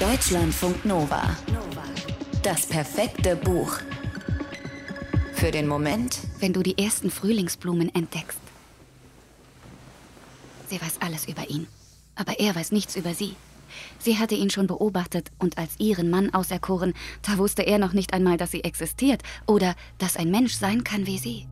Deutschlandfunk Nova. Das perfekte Buch. Für den Moment, wenn du die ersten Frühlingsblumen entdeckst. Sie weiß alles über ihn, aber er weiß nichts über sie. Sie hatte ihn schon beobachtet und als ihren Mann auserkoren, da wusste er noch nicht einmal, dass sie existiert oder dass ein Mensch sein kann wie sie.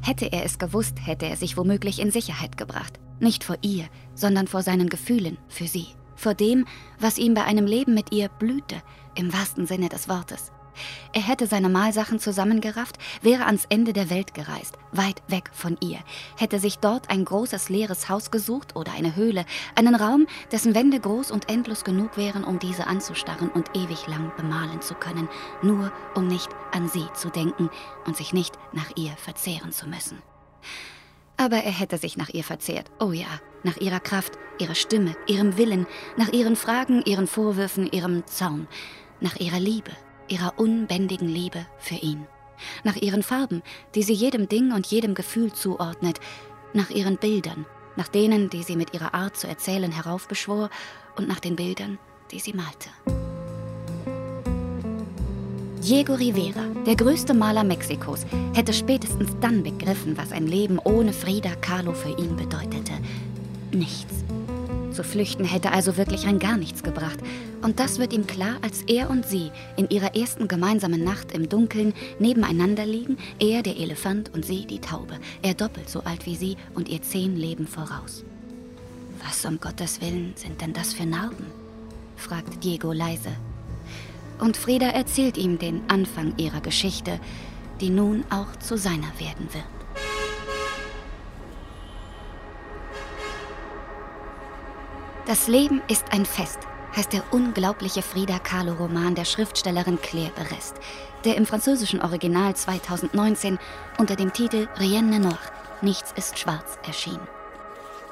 Hätte er es gewusst, hätte er sich womöglich in Sicherheit gebracht. Nicht vor ihr, sondern vor seinen Gefühlen für sie vor dem, was ihm bei einem Leben mit ihr blühte, im wahrsten Sinne des Wortes. Er hätte seine Malsachen zusammengerafft, wäre ans Ende der Welt gereist, weit weg von ihr, hätte sich dort ein großes leeres Haus gesucht oder eine Höhle, einen Raum, dessen Wände groß und endlos genug wären, um diese anzustarren und ewig lang bemalen zu können, nur um nicht an sie zu denken und sich nicht nach ihr verzehren zu müssen. Aber er hätte sich nach ihr verzehrt, oh ja, nach ihrer Kraft, ihrer Stimme, ihrem Willen, nach ihren Fragen, ihren Vorwürfen, ihrem Zaun, nach ihrer Liebe, ihrer unbändigen Liebe für ihn, nach ihren Farben, die sie jedem Ding und jedem Gefühl zuordnet, nach ihren Bildern, nach denen, die sie mit ihrer Art zu erzählen heraufbeschwor und nach den Bildern, die sie malte. Diego Rivera, der größte Maler Mexikos, hätte spätestens dann begriffen, was ein Leben ohne Frida Kahlo für ihn bedeutete nichts. Zu flüchten hätte also wirklich ein gar nichts gebracht. Und das wird ihm klar, als er und sie in ihrer ersten gemeinsamen Nacht im Dunkeln nebeneinander liegen, er der Elefant und sie die Taube, er doppelt so alt wie sie und ihr zehn Leben voraus. Was um Gottes Willen sind denn das für Narben? fragt Diego leise. Und Frieda erzählt ihm den Anfang ihrer Geschichte, die nun auch zu seiner werden wird. Das Leben ist ein Fest, heißt der unglaubliche Frida Kahlo-Roman der Schriftstellerin Claire Berest, der im französischen Original 2019 unter dem Titel Rien ne noir, Nichts ist schwarz erschien.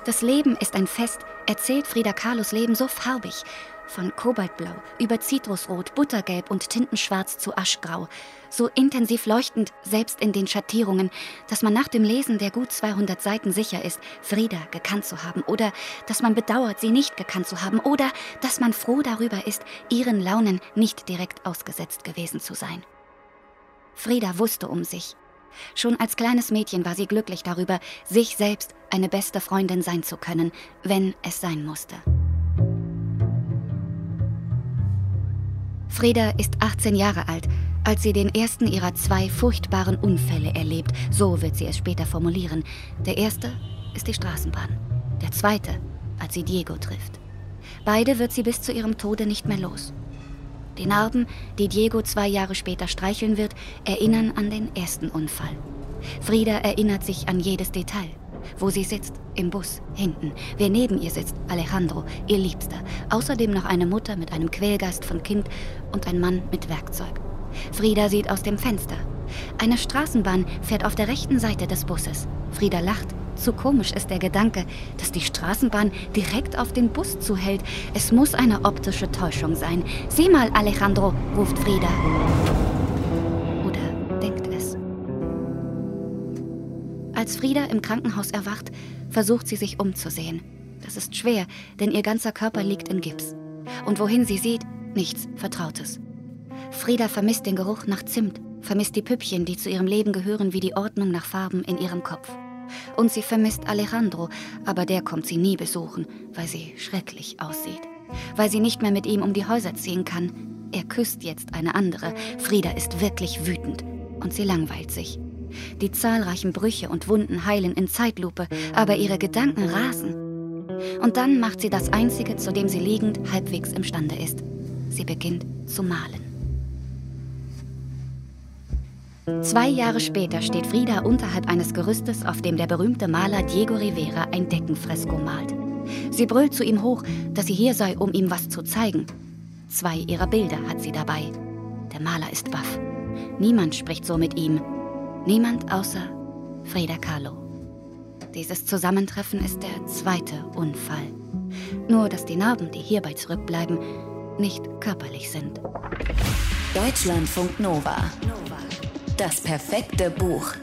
Das Leben ist ein Fest, erzählt Frida Kahlos Leben so farbig, von Kobaltblau über Zitrusrot, Buttergelb und Tintenschwarz zu Aschgrau, so intensiv leuchtend, selbst in den Schattierungen, dass man nach dem Lesen der gut 200 Seiten sicher ist, Frieda gekannt zu haben oder dass man bedauert, sie nicht gekannt zu haben oder dass man froh darüber ist, ihren Launen nicht direkt ausgesetzt gewesen zu sein. Frieda wusste um sich. Schon als kleines Mädchen war sie glücklich darüber, sich selbst eine beste Freundin sein zu können, wenn es sein musste. Freda ist 18 Jahre alt, als sie den ersten ihrer zwei furchtbaren Unfälle erlebt. So wird sie es später formulieren. Der erste ist die Straßenbahn. Der zweite, als sie Diego trifft. Beide wird sie bis zu ihrem Tode nicht mehr los. Die Narben, die Diego zwei Jahre später streicheln wird, erinnern an den ersten Unfall. Frieda erinnert sich an jedes Detail wo sie sitzt, im Bus, hinten. Wer neben ihr sitzt, Alejandro, ihr Liebster. Außerdem noch eine Mutter mit einem Quälgeist von Kind und ein Mann mit Werkzeug. Frieda sieht aus dem Fenster. Eine Straßenbahn fährt auf der rechten Seite des Busses. Frieda lacht. Zu komisch ist der Gedanke, dass die Straßenbahn direkt auf den Bus zuhält. Es muss eine optische Täuschung sein. Sieh mal, Alejandro, ruft Frieda. Als Frieda im Krankenhaus erwacht, versucht sie sich umzusehen. Das ist schwer, denn ihr ganzer Körper liegt in Gips. Und wohin sie sieht, nichts Vertrautes. Frieda vermisst den Geruch nach Zimt, vermisst die Püppchen, die zu ihrem Leben gehören wie die Ordnung nach Farben in ihrem Kopf. Und sie vermisst Alejandro, aber der kommt sie nie besuchen, weil sie schrecklich aussieht. Weil sie nicht mehr mit ihm um die Häuser ziehen kann. Er küsst jetzt eine andere. Frieda ist wirklich wütend und sie langweilt sich. Die zahlreichen Brüche und Wunden heilen in Zeitlupe, aber ihre Gedanken rasen. Und dann macht sie das Einzige, zu dem sie liegend halbwegs imstande ist. Sie beginnt zu malen. Zwei Jahre später steht Frieda unterhalb eines Gerüstes, auf dem der berühmte Maler Diego Rivera ein Deckenfresko malt. Sie brüllt zu ihm hoch, dass sie hier sei, um ihm was zu zeigen. Zwei ihrer Bilder hat sie dabei. Der Maler ist baff. Niemand spricht so mit ihm, Niemand außer Frida Kahlo. Dieses Zusammentreffen ist der zweite Unfall. Nur, dass die Narben, die hierbei zurückbleiben, nicht körperlich sind. Deutschlandfunk Nova. Das perfekte Buch.